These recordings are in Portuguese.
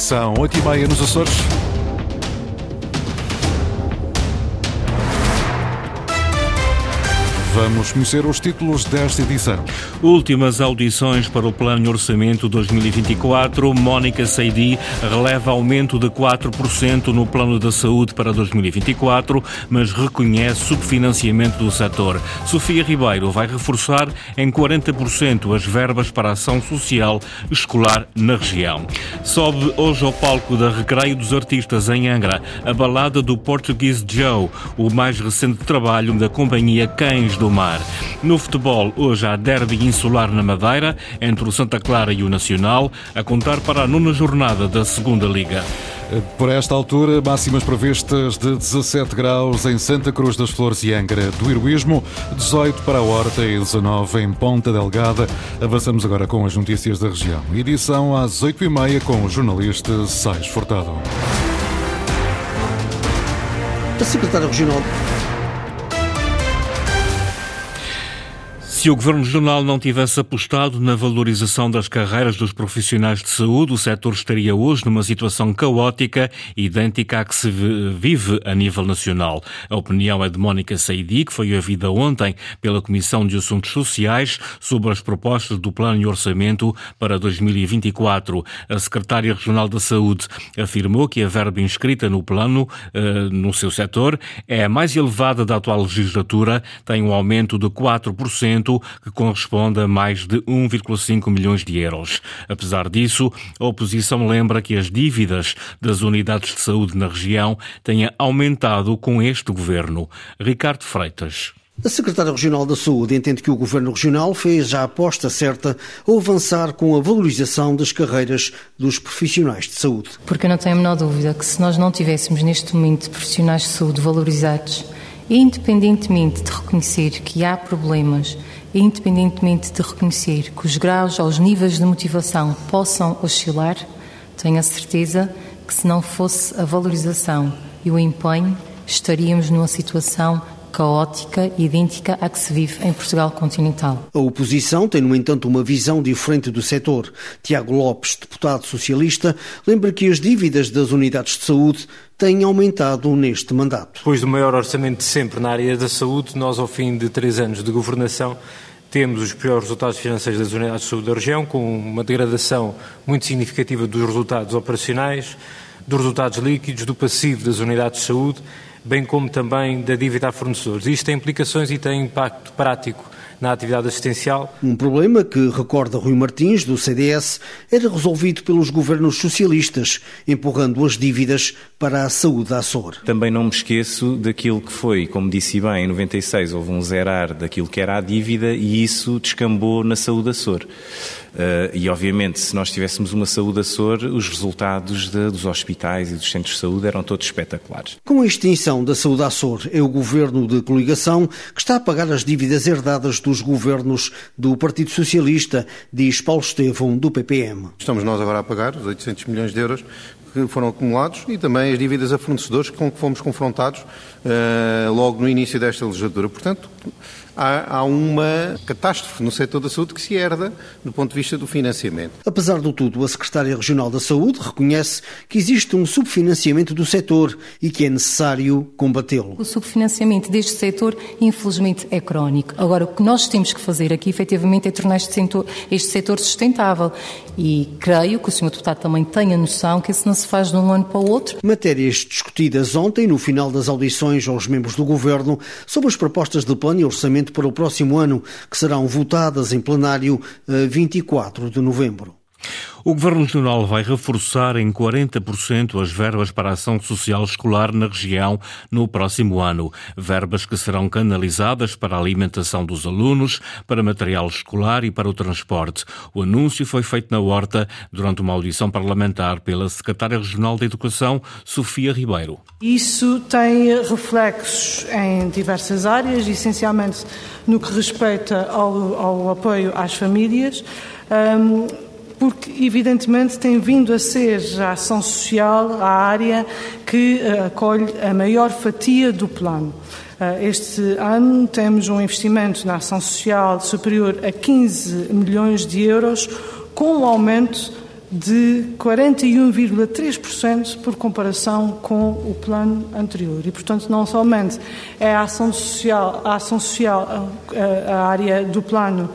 São oito e meia nos Açores. Vamos conhecer os títulos desta edição. Últimas audições para o Plano de Orçamento 2024. Mónica Seidi releva aumento de 4% no Plano da Saúde para 2024, mas reconhece subfinanciamento do setor. Sofia Ribeiro vai reforçar em 40% as verbas para a ação social escolar na região. Sobe hoje ao palco da Recreio dos Artistas em Angra a balada do Portuguese Joe, o mais recente trabalho da companhia Cães do Mar. No futebol, hoje há derby insular na Madeira, entre o Santa Clara e o Nacional, a contar para a nona jornada da Segunda Liga. Por esta altura, máximas previstas de 17 graus em Santa Cruz das Flores e Angra do Heroísmo, 18 para a Horta e 19 em Ponta Delgada. Avançamos agora com as notícias da região. Edição às 8h30 com o jornalista Sais Furtado. A secretária regional Se o Governo Regional não tivesse apostado na valorização das carreiras dos profissionais de saúde, o setor estaria hoje numa situação caótica, idêntica à que se vive a nível nacional. A opinião é de Mónica Saidi, que foi ouvida ontem pela Comissão de Assuntos Sociais sobre as propostas do Plano de Orçamento para 2024. A Secretária Regional da Saúde afirmou que a verba inscrita no plano, eh, no seu setor, é a mais elevada da atual legislatura, tem um aumento de 4% que corresponde a mais de 1,5 milhões de euros. Apesar disso, a oposição lembra que as dívidas das unidades de saúde na região têm aumentado com este governo. Ricardo Freitas. A Secretária Regional da Saúde entende que o Governo Regional fez a aposta certa ao avançar com a valorização das carreiras dos profissionais de saúde. Porque eu não tenho a menor dúvida que se nós não tivéssemos neste momento profissionais de saúde valorizados, independentemente de reconhecer que há problemas independentemente de reconhecer que os graus aos níveis de motivação possam oscilar, tenho a certeza que se não fosse a valorização e o empenho, estaríamos numa situação caótica e idêntica à que se vive em Portugal continental. A oposição tem, no entanto, uma visão diferente do setor. Tiago Lopes, deputado socialista, lembra que as dívidas das unidades de saúde têm aumentado neste mandato. Depois do maior orçamento de sempre na área da saúde, nós, ao fim de três anos de governação, temos os piores resultados financeiros das unidades de saúde da região, com uma degradação muito significativa dos resultados operacionais, dos resultados líquidos, do passivo das unidades de saúde, bem como também da dívida a fornecedores. Isto tem implicações e tem impacto prático na atividade assistencial. Um problema que, recorda Rui Martins, do CDS, era resolvido pelos governos socialistas, empurrando as dívidas para a saúde Açor. Também não me esqueço daquilo que foi, como disse bem, em 96 houve um zerar daquilo que era a dívida e isso descambou na saúde Açor. Uh, e, obviamente, se nós tivéssemos uma saúde Açor, os resultados de, dos hospitais e dos centros de saúde eram todos espetaculares. Com a extinção da saúde Açor, é o governo de coligação que está a pagar as dívidas herdadas dos governos do Partido Socialista, diz Paulo Estevão, do PPM. Estamos nós agora a pagar os 800 milhões de euros que foram acumulados e também as dívidas a fornecedores com que fomos confrontados uh, logo no início desta legislatura. Portanto, há, há uma catástrofe no setor da saúde que se herda do ponto de vista do financiamento. Apesar de tudo, a Secretária Regional da Saúde reconhece que existe um subfinanciamento do setor e que é necessário combatê-lo. O subfinanciamento deste setor, infelizmente, é crónico. Agora, o que nós temos que fazer aqui, efetivamente, é tornar este setor, este setor sustentável. E creio que o Sr. Deputado também tenha noção que isso não se faz de um ano para o outro. Matérias discutidas ontem, no final das audições aos membros do Governo, sobre as propostas de plano e orçamento para o próximo ano, que serão votadas em plenário 24 eh, de novembro. O Governo Regional vai reforçar em 40% as verbas para a ação social escolar na região no próximo ano. Verbas que serão canalizadas para a alimentação dos alunos, para material escolar e para o transporte. O anúncio foi feito na Horta durante uma audição parlamentar pela Secretária Regional da Educação, Sofia Ribeiro. Isso tem reflexos em diversas áreas, essencialmente no que respeita ao, ao apoio às famílias. Um, porque evidentemente tem vindo a ser a ação social a área que eh, acolhe a maior fatia do plano. Eh, este ano temos um investimento na ação social superior a 15 milhões de euros, com um aumento de 41,3% por comparação com o plano anterior. E, portanto, não somente é a ação social, a, ação social, a, a área do plano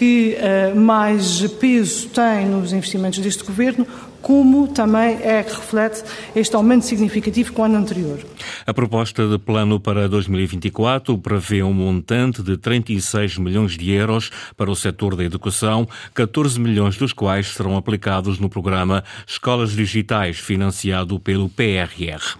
que uh, mais peso tem nos investimentos deste governo, como também é que reflete este aumento significativo com o ano anterior. A proposta de plano para 2024 prevê um montante de 36 milhões de euros para o setor da educação, 14 milhões dos quais serão aplicados no programa Escolas Digitais, financiado pelo PRR.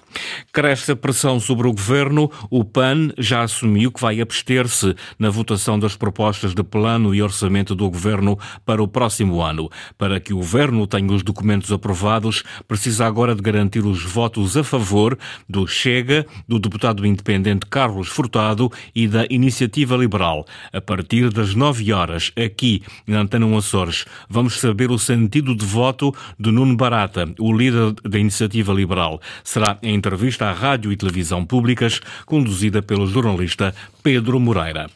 Cresce a pressão sobre o governo. O PAN já assumiu que vai abster-se na votação das propostas de plano e orçamento do governo para o próximo ano. Para que o governo tenha os documentos aprovados, precisa agora de garantir os votos a favor do Chega, do deputado independente Carlos Furtado e da Iniciativa Liberal. A partir das 9 horas, aqui na Antena Açores, vamos saber o sentido de voto de Nuno Barata, o líder da Iniciativa Liberal. Será em entrevista à rádio e televisão públicas, conduzida pelo jornalista Pedro Moreira.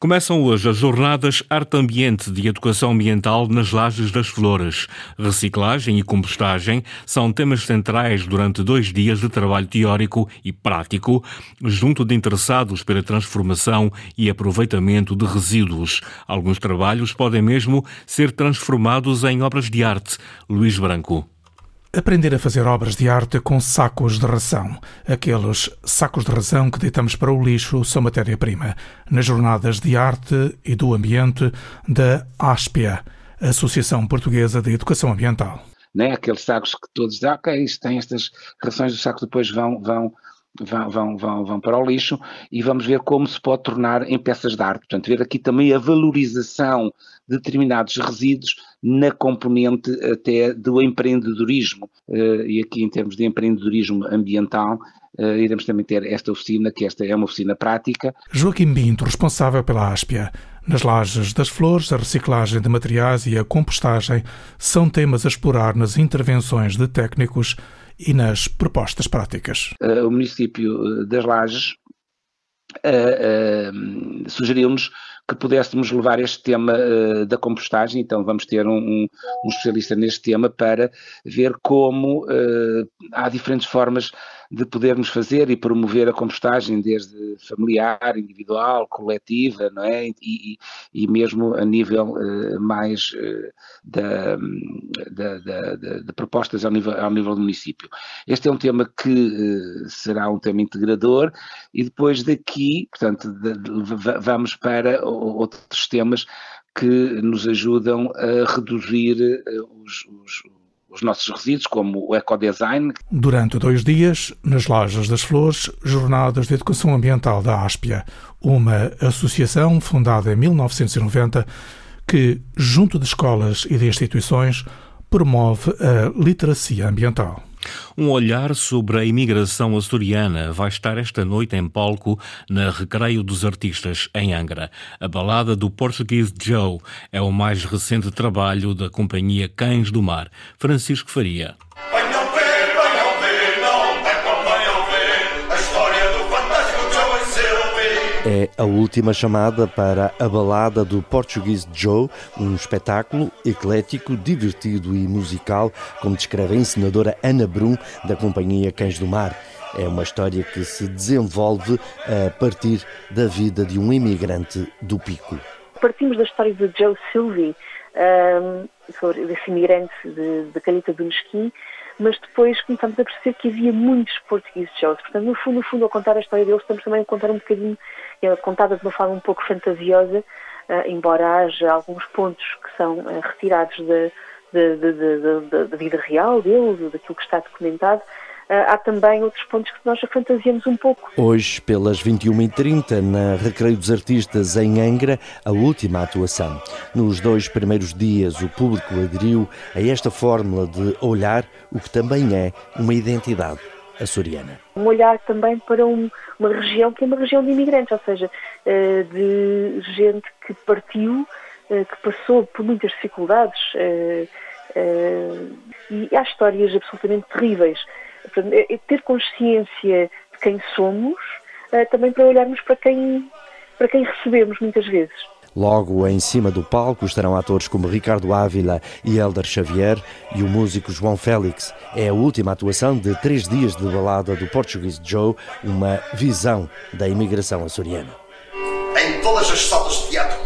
Começam hoje as jornadas Arte Ambiente de Educação Ambiental nas Lajes das Flores. Reciclagem e compostagem são temas centrais durante dois dias de trabalho teórico e prático, junto de interessados pela transformação e aproveitamento de resíduos. Alguns trabalhos podem mesmo ser transformados em obras de arte. Luís Branco. Aprender a fazer obras de arte com sacos de ração. Aqueles sacos de ração que deitamos para o lixo são matéria-prima. Nas jornadas de arte e do ambiente da ASPIA, Associação Portuguesa de Educação Ambiental. Né? Aqueles sacos que todos dizem, ok, isto tem estas rações, os sacos depois vão, vão Vão, vão, vão, vão, para o lixo e vamos ver como se pode tornar em peças de arte. Portanto, ver aqui também a valorização de determinados resíduos na componente até do empreendedorismo. Uh, e aqui, em termos de empreendedorismo ambiental, uh, iremos também ter esta oficina, que esta é uma oficina prática. Joaquim Binto, responsável pela Áspia. Nas lajes das flores, a reciclagem de materiais e a compostagem são temas a explorar nas intervenções de técnicos e nas propostas práticas. Uh, o município das Lajes sugeriu-nos que pudéssemos levar este tema uh, da compostagem, então vamos ter um, um, um, especialista neste tema para ver como uh, há diferentes formas de podermos fazer e promover a compostagem desde familiar, individual, coletiva, não é? E, e, mesmo a nível uh, mais uh, da, da, da, de propostas ao nível, ao nível do município. Este é um tema que uh, será um tema integrador e depois daqui, portanto, de, de, vamos para outros temas que nos ajudam a reduzir os, os os nossos resíduos, como o ecodesign. Durante dois dias, nas Lojas das Flores, Jornadas de Educação Ambiental da Áspia, uma associação fundada em 1990 que, junto de escolas e de instituições, promove a literacia ambiental. Um olhar sobre a imigração açoriana vai estar esta noite em palco na Recreio dos Artistas, em Angra. A balada do Portuguese Joe é o mais recente trabalho da companhia Cães do Mar. Francisco Faria. É a última chamada para a balada do Portuguese Joe, um espetáculo eclético, divertido e musical, como descreve a encenadora Ana Brum, da companhia Cães do Mar. É uma história que se desenvolve a partir da vida de um imigrante do Pico. Partimos da história de Joe Sylvie, um, imigrante de Calheta do Mesquim, mas depois começamos a perceber que havia muitos portugueses Joes. Portanto, no fundo, no fundo, ao contar a história deles, estamos também a contar um bocadinho é contada de uma forma um pouco fantasiosa, uh, embora haja alguns pontos que são uh, retirados da vida real dele, daquilo que está documentado, Uh, há também outros pontos que nós fantasiamos um pouco. Hoje, pelas 21h30, na Recreio dos Artistas em Angra, a última atuação. Nos dois primeiros dias, o público aderiu a esta fórmula de olhar o que também é uma identidade açoriana. Um olhar também para um, uma região que é uma região de imigrantes, ou seja, eh, de gente que partiu, eh, que passou por muitas dificuldades eh, e há histórias absolutamente terríveis. É, é ter consciência de quem somos, também para olharmos para quem, para quem recebemos muitas vezes. Logo em cima do palco estarão atores como Ricardo Ávila e Elder Xavier e o músico João Félix. É a última atuação de três dias de balada do Portuguese Joe, uma visão da imigração açoriana. Em todas as salas de teatro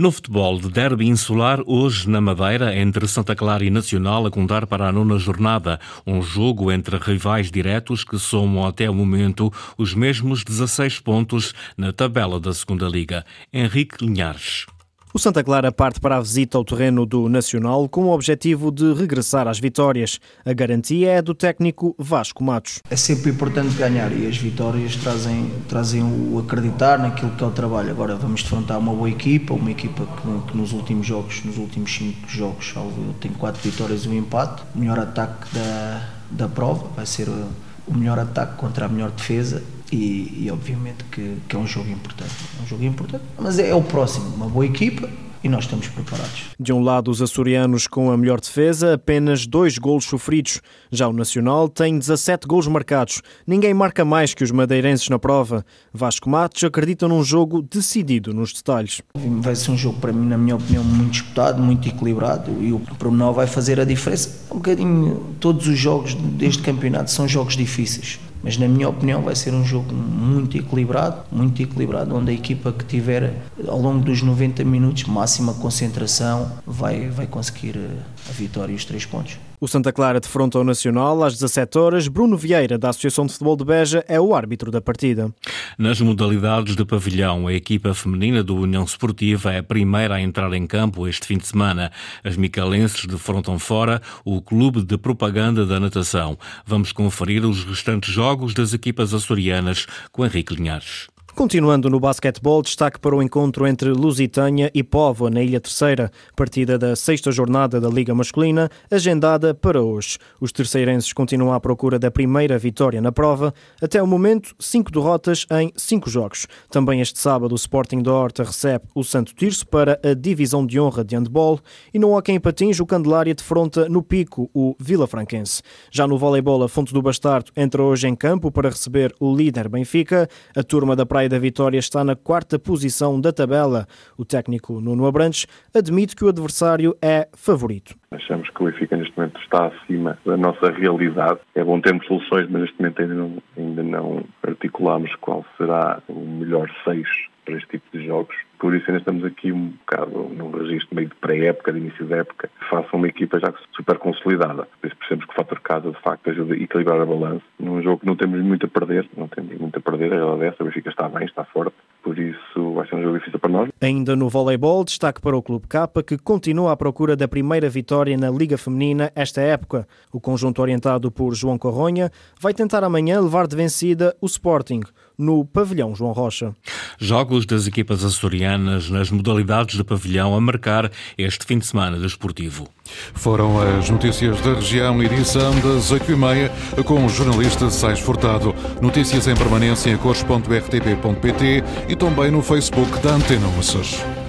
No futebol de derby insular, hoje na Madeira, entre Santa Clara e Nacional, a contar para a nona jornada. Um jogo entre rivais diretos que somam até o momento os mesmos 16 pontos na tabela da Segunda Liga. Henrique Linhares. O Santa Clara parte para a visita ao terreno do Nacional com o objetivo de regressar às vitórias. A garantia é do técnico Vasco Matos. É sempre importante ganhar e as vitórias trazem, trazem o acreditar naquilo que é o trabalho. Agora vamos defrontar uma boa equipa, uma equipa que, que nos últimos jogos, nos últimos cinco jogos, tem quatro vitórias e um empate. O melhor ataque da, da prova vai ser o melhor ataque contra a melhor defesa e, e obviamente que, que, é um jogo importante. É um jogo importante, mas é, é o próximo, uma boa equipa e nós estamos preparados. De um lado, os açorianos com a melhor defesa, apenas dois golos sofridos. Já o Nacional tem 17 golos marcados. Ninguém marca mais que os madeirenses na prova. Vasco Matos acredita num jogo decidido nos detalhes. Vai ser um jogo, para mim, na minha opinião, muito disputado, muito equilibrado e o pormenor vai fazer a diferença. Um bocadinho, todos os jogos deste campeonato são jogos difíceis mas na minha opinião vai ser um jogo muito equilibrado, muito equilibrado, onde a equipa que tiver ao longo dos 90 minutos máxima concentração vai, vai conseguir eh, a vitória e os três pontos. O Santa Clara defronta o Nacional às 17 horas. Bruno Vieira, da Associação de Futebol de Beja, é o árbitro da partida. Nas modalidades de pavilhão, a equipa feminina do União Esportiva é a primeira a entrar em campo este fim de semana. As micalenses defrontam fora o Clube de Propaganda da Natação. Vamos conferir os restantes jogos das equipas açorianas com Henrique Linhares. Continuando no basquetebol, destaque para o encontro entre Lusitânia e Póvoa, na Ilha Terceira, partida da sexta jornada da Liga Masculina, agendada para hoje. Os terceirenses continuam à procura da primeira vitória na prova. Até o momento, cinco derrotas em cinco jogos. Também este sábado, o Sporting da Horta recebe o Santo Tirso para a divisão de honra de handball e no Hockey em Patins, o Candelária defronta no Pico o Vila Franquense. Já no voleibol, a Fonte do Bastardo entra hoje em campo para receber o líder Benfica. A turma da Praia da Vitória está na quarta posição da tabela. O técnico Nuno Abrantes admite que o adversário é favorito. Achamos que o Benfica neste momento está acima da nossa realidade. É bom termos soluções, mas neste momento ainda não, ainda não articulamos qual será o melhor seis para este tipo de jogos. Por isso ainda estamos aqui um bocado num registro meio de pré-época, de início da época, faça uma equipa já super consolidada. Por isso percebemos que o fator casa, de facto, ajuda a equilibrar a balança. Num jogo que não temos muito a perder, não temos muito a perder, a realidade é essa, o Benfica está bem, está forte, por isso vai ser um jogo difícil para nós. Ainda no voleibol, destaque para o Clube K, que continua à procura da primeira vitória na Liga Feminina esta época. O conjunto orientado por João Corronha vai tentar amanhã levar de vencida o Sporting no pavilhão João Rocha. Jogos das equipas açorianas nas modalidades de pavilhão a marcar este fim de semana desportivo. Foram as notícias da região, edição das 8h30, com o jornalista Sais Furtado. Notícias em permanência em cores.rtp.pt e também no Facebook da Antena Açores.